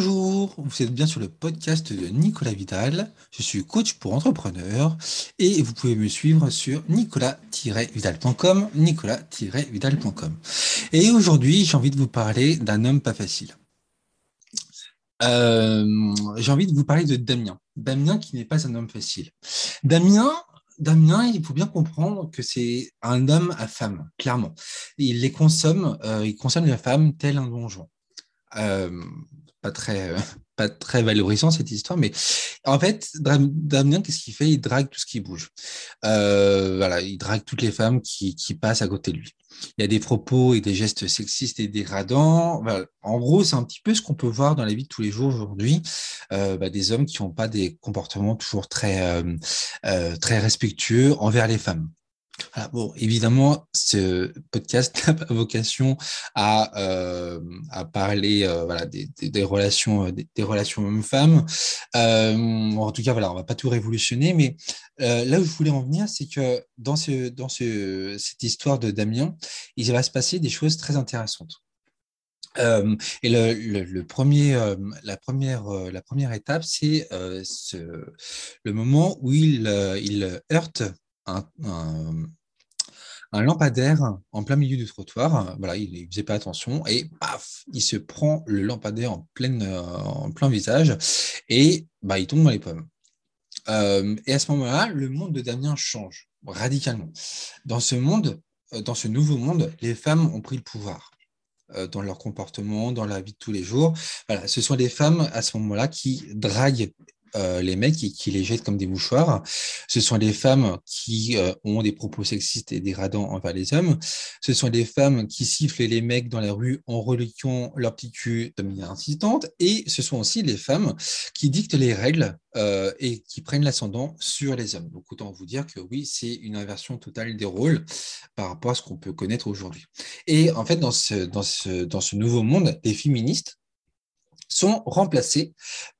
Bonjour, vous êtes bien sur le podcast de Nicolas Vidal. Je suis coach pour entrepreneurs et vous pouvez me suivre sur nicolas-vidal.com, nicolas-vidal.com. Et aujourd'hui, j'ai envie de vous parler d'un homme pas facile. Euh, j'ai envie de vous parler de Damien. Damien qui n'est pas un homme facile. Damien, Damien, il faut bien comprendre que c'est un homme à femme, clairement. Il les consomme, euh, il consomme les femmes tel un donjon. Euh, pas très, euh, pas très valorisant cette histoire, mais en fait, Damien, qu'est-ce qu'il fait? Il drague tout ce qui bouge. Euh, voilà, il drague toutes les femmes qui, passent à côté de lui. Il y a des propos et des gestes sexistes et dégradants. En gros, c'est un petit peu ce qu'on peut voir dans la vie de tous les jours aujourd'hui, euh, bah, des hommes qui n'ont pas des comportements toujours très, très respectueux envers les femmes bon, évidemment, ce podcast n'a pas vocation à, euh, à parler euh, voilà, des, relations, euh, des, relations hommes-femmes. en tout cas, voilà, on va pas tout révolutionner, mais là où je voulais en venir, c'est que dans, ce, dans ce, cette histoire de Damien, il va se passer des choses très intéressantes. Et le, premier, la, première, la première étape, c'est le moment où il, il heurte un, lampadaire en plein milieu du trottoir. Voilà, il ne faisait pas attention et paf, il se prend le lampadaire en, euh, en plein visage et bah, il tombe dans les pommes. Euh, et à ce moment-là, le monde de Damien change radicalement. Dans ce monde, euh, dans ce nouveau monde, les femmes ont pris le pouvoir dans leur comportement, dans la vie de tous les jours. Voilà, ce sont les femmes à ce moment-là qui draguent euh, les mecs qui, qui, les jettent comme des mouchoirs. Ce sont les femmes qui euh, ont des propos sexistes et dégradants envers les hommes. Ce sont les femmes qui sifflent les mecs dans la rue en reliquant leur petit cul de manière insistante. Et ce sont aussi les femmes qui dictent les règles euh, et qui prennent l'ascendant sur les hommes. Donc autant vous dire que oui, c'est une inversion totale des rôles par rapport à ce qu'on peut connaître aujourd'hui. Et en fait, dans ce, dans ce, dans ce nouveau monde, les féministes sont remplacés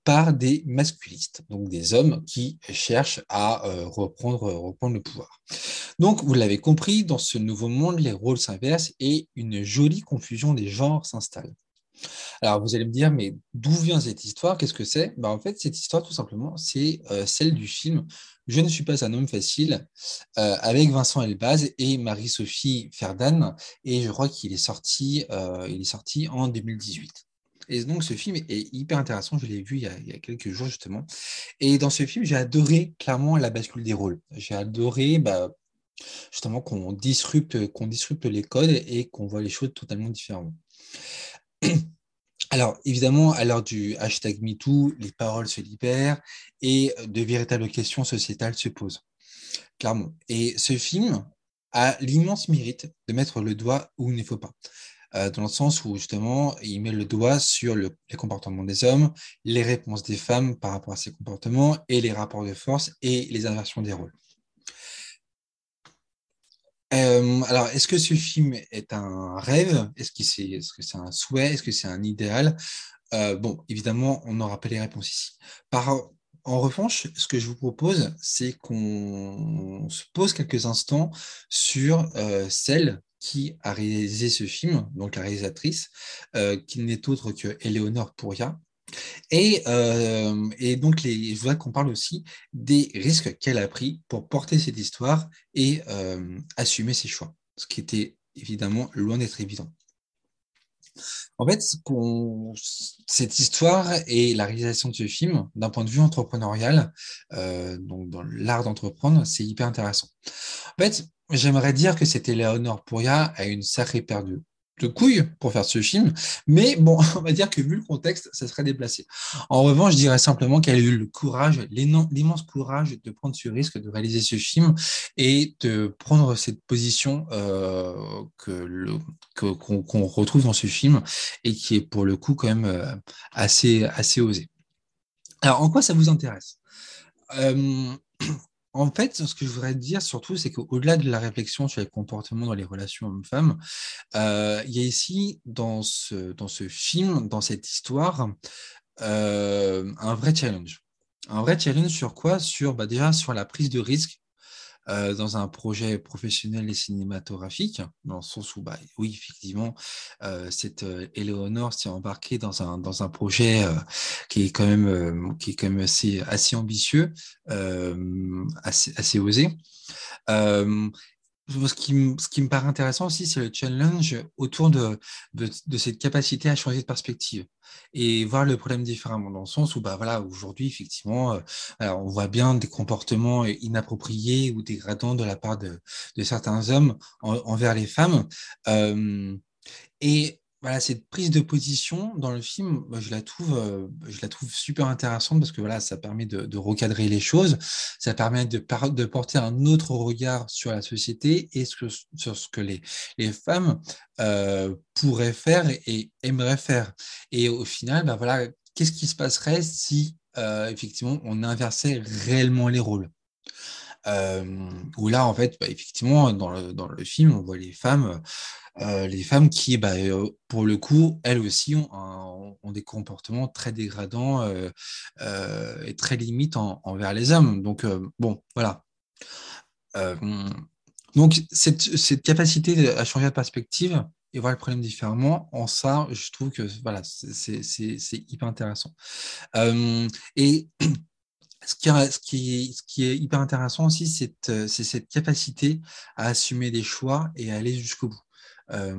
par des masculistes, donc des hommes qui cherchent à euh, reprendre, reprendre le pouvoir. Donc, vous l'avez compris, dans ce nouveau monde, les rôles s'inversent et une jolie confusion des genres s'installe. Alors, vous allez me dire, mais d'où vient cette histoire? Qu'est-ce que c'est? Ben, En fait, cette histoire, tout simplement, c'est euh, celle du film Je ne suis pas un homme facile, euh, avec Vincent Elbaz et Marie-Sophie Ferdan, et je crois qu'il est sorti en 2018. Et donc, ce film est hyper intéressant. Je l'ai vu il y, a, quelques jours, justement. Et dans ce film, j'ai adoré clairement la bascule des rôles. J'ai adoré bah, justement qu'on disrupte, qu'on disrupte les codes et qu'on voit les choses totalement différemment. Alors, évidemment, à l'heure du hashtag MeToo, les paroles se libèrent et de véritables questions sociétales se posent. Clairement. Et ce film a l'immense mérite de mettre le doigt où il ne faut pas. Euh, dans le sens où justement, il met le doigt sur le, les comportements des hommes, les réponses des femmes par rapport à ces comportements et les rapports de force et les inversions des rôles. Euh, alors, est-ce que ce film est un rêve? Est-ce que c'est est un souhait? Est-ce que c'est un idéal? Euh, Bon, évidemment, on n'aura pas les réponses ici. Par, en revanche, ce que je vous propose, c'est qu'on se pose quelques instants sur euh, celle qui a réalisé ce film, donc la réalisatrice, euh, qui n'est autre que Eleonore Pouria. Et, euh, et donc, je voudrais qu'on parle aussi des risques qu'elle a pris pour porter cette histoire et euh, assumer ses choix, ce qui était évidemment loin d'être évident. En fait, cette histoire et la réalisation de ce film, d'un point de vue entrepreneurial, donc dans l'art d'entreprendre, c'est hyper intéressant. En fait, J'aimerais dire que c'était Léonore Pouria à une sacrée paire de, couilles pour faire ce film, mais bon, on va dire que vu le contexte, ça serait déplacé. En revanche, je dirais simplement qu'elle a eu le courage, l'immense courage de prendre ce risque de réaliser ce film et de prendre cette position euh, que qu'on retrouve dans ce film et qui est pour le coup quand même euh, assez assez osé. Alors, en quoi ça vous intéresse? Euh, en fait, ce que je voudrais dire surtout, c'est qu'au-delà de la réflexion sur les comportements dans les relations hommes-femmes, euh, il y a ici, dans ce, film, dans cette histoire, euh, un vrai challenge. Un vrai challenge sur quoi? Sur bah, déjà sur la prise de risque dans un projet professionnel et cinématographique, dans le sens où, bah, oui, effectivement, cette Éléonore s'est embarquée dans un, dans un projet qui est quand même, qui est quand même assez, assez ambitieux, assez, assez osé ce qui, ce qui me paraît intéressant aussi, c'est le challenge autour de, de, cette capacité à changer de perspective et voir le problème différemment, dans le sens où, bah, voilà, aujourd'hui, effectivement, euh, on voit bien des comportements inappropriés ou dégradants de la part de, de certains hommes envers les femmes. Euh, et voilà, cette prise de position dans le film, je la trouve, euh, je la trouve super intéressante parce que voilà, ça permet de, recadrer les choses, ça permet de, porter un autre regard sur la société et sur, ce que les, les femmes euh, pourraient faire et, aimeraient faire. Et au final, bah voilà, qu'est-ce qui se passerait si euh, effectivement on inversait réellement les rôles? Où là, en fait, bah, effectivement, dans le, dans le, film, on voit les femmes euh, les femmes qui, bah, euh, pour le coup, elles aussi ont, des comportements très dégradants euh, et très limites envers les hommes. Donc, bon, voilà. donc, cette, capacité à changer de perspective et voir le problème différemment, en ça, je trouve que voilà, c'est hyper intéressant. et ce qui, est hyper intéressant aussi, c'est cette capacité à assumer des choix et à aller jusqu'au bout. Euh,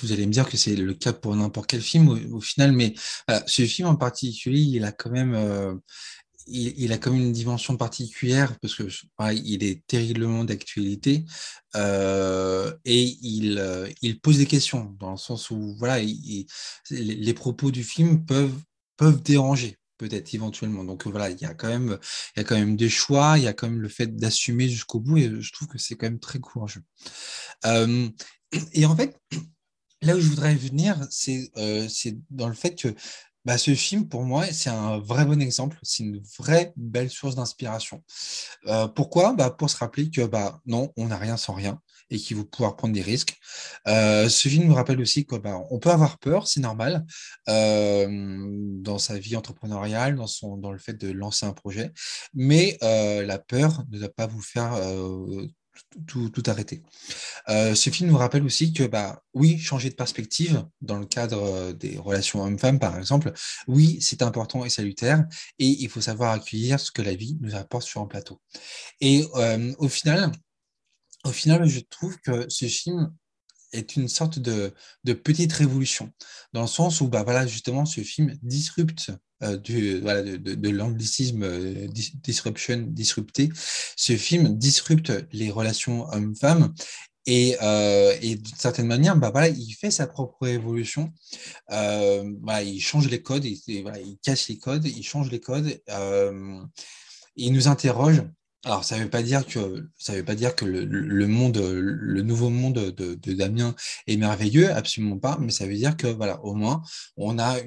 vous allez me dire que c'est le cas pour n'importe quel film au, final, mais ce film en particulier, il a quand même, euh, il, a quand même une dimension particulière parce que il est terriblement d'actualité euh, et il, pose des questions dans le sens où voilà, les propos du film peuvent déranger peut-être éventuellement. Donc voilà, il y a quand même, il y a quand même des choix, il y a quand même le fait d'assumer jusqu'au bout, et je trouve que c'est quand même très courageux. Euh, et en fait, là où je voudrais venir, c'est euh, dans le fait que bah, ce film, pour moi, c'est un vrai bon exemple, c'est une vraie belle source d'inspiration. Euh, pourquoi? Bah, Pour se rappeler que bah, non, on n'a rien sans rien et qu'il faut pouvoir prendre des risques. Euh, ce film nous rappelle aussi qu'on bah, peut avoir peur, c'est normal, euh, dans sa vie entrepreneuriale, dans, son, dans le fait de lancer un projet, mais la peur ne doit pas vous faire tout, tout, arrêter. Euh, ce film nous rappelle aussi que, bah, oui, changer de perspective dans le cadre euh, des relations hommes-femmes, par exemple, oui, c'est important et salutaire, et il faut savoir accueillir ce que la vie nous apporte sur un plateau. Et euh, au final, au final, je trouve que ce film est une sorte de, de, petite révolution, dans le sens où, bah, voilà, justement, ce film disrupte euh, du, voilà, de, de, l'anglicisme euh, disruption, disrupté. Ce film disrupte les relations hommes-femmes et, euh, et d'une certaine manière, bah, voilà, il fait sa propre évolution. Voilà, il change les codes, il, voilà, il casse les codes, il change les codes. Il nous interroge. Alors, ça ne veut pas dire que ça veut pas dire que le, monde, le nouveau monde de, Damien est merveilleux, absolument pas. Mais ça veut dire que voilà, au moins, on a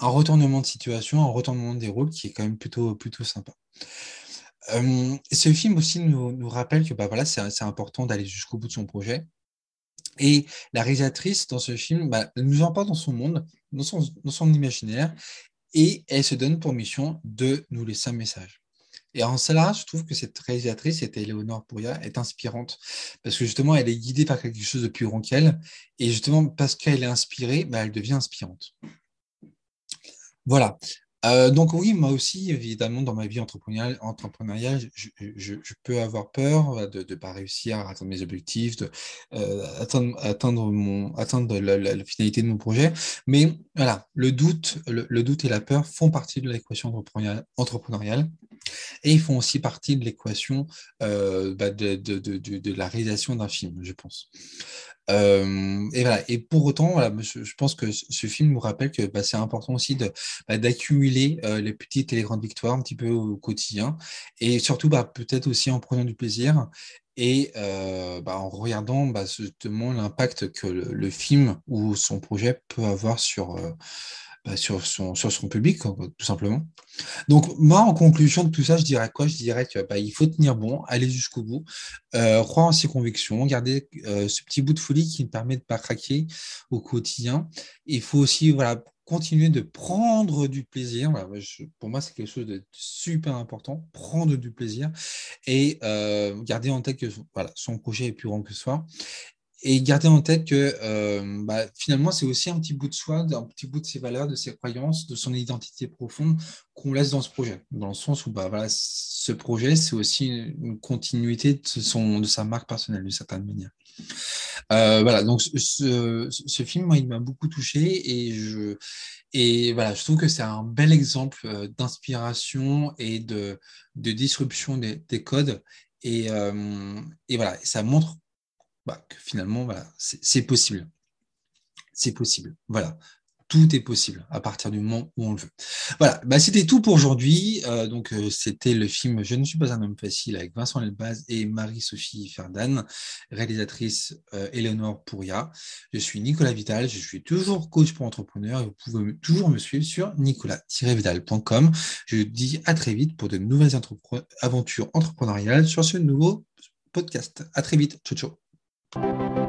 un retournement de situation, un retournement des rôles qui est quand même plutôt, plutôt sympa. Euh, ce film aussi nous, rappelle que bah, voilà, c'est important d'aller jusqu'au bout de son projet. Et la réalisatrice dans ce film bah, nous emporte dans son monde, dans son, dans son imaginaire, et elle se donne pour mission de nous laisser un message. Et en cela, je trouve que cette réalisatrice, cette Eleonore Pouria, est inspirante. Parce que justement, elle est guidée par quelque chose de plus grand qu'elle. Et justement, parce qu'elle est inspirée, bah, elle devient inspirante. Voilà. Euh, donc oui, moi aussi, évidemment, dans ma vie entrepreneuriale, je, peux avoir peur de ne pas réussir à atteindre mes objectifs, de euh, atteindre la, finalité de mon projet. Mais voilà, le doute, le, doute et la peur font partie de l'équation entrepreneuriale, et ils font aussi partie de l'équation euh, bah, de, la réalisation d'un film, je pense. Euh, et voilà. Et pour autant, voilà, je, pense que ce film nous rappelle que bah, c'est important aussi bah, d'accumuler euh, les petites et les grandes victoires un petit peu au quotidien, et surtout peut-être aussi en prenant du plaisir et en regardant justement l'impact que le, film ou son projet peut avoir sur bah, sur, son, sur public, tout simplement. Donc, moi, en conclusion de tout ça, je dirais quoi? Je dirais qu'il bah, faut tenir bon, aller jusqu'au bout, euh, croire en ses convictions, garder euh, ce petit bout de folie qui me permet de ne pas craquer au quotidien. Il faut aussi voilà, continuer de prendre du plaisir. pour moi, c'est quelque chose de super important. Prendre du plaisir et euh, garder en tête que voilà, son projet est plus grand que soi. Et garder en tête que euh, bah, finalement, c'est aussi un petit bout de soi, un petit bout de ses valeurs, de ses croyances, de son identité profonde qu'on laisse dans ce projet. Dans le sens où bah, voilà, ce projet, c'est aussi une continuité de, son, de sa marque personnelle, d'une certaine manière. Euh, voilà, donc ce, film, moi, il m'a beaucoup touché et je, et voilà, je trouve que c'est un bel exemple euh, d'inspiration et de, de disruption des, des codes. Et, et, voilà, ça montre bah, que finalement, voilà, c'est possible. C'est possible. Voilà. Tout est possible à partir du moment où on le veut. Voilà, bah, c'était tout pour aujourd'hui. Euh, donc, euh, c'était le film Je ne suis pas un homme facile avec Vincent Lelbaz et Marie-Sophie Ferdan, réalisatrice euh, Eleonore Pouria. Je suis Nicolas Vital, je suis toujours coach pour entrepreneurs et vous pouvez toujours me suivre sur nicolas-vidal.com. Je vous dis à très vite pour de nouvelles aventures entrepreneuriales sur ce nouveau podcast. À très vite. Ciao, ciao. Thank you.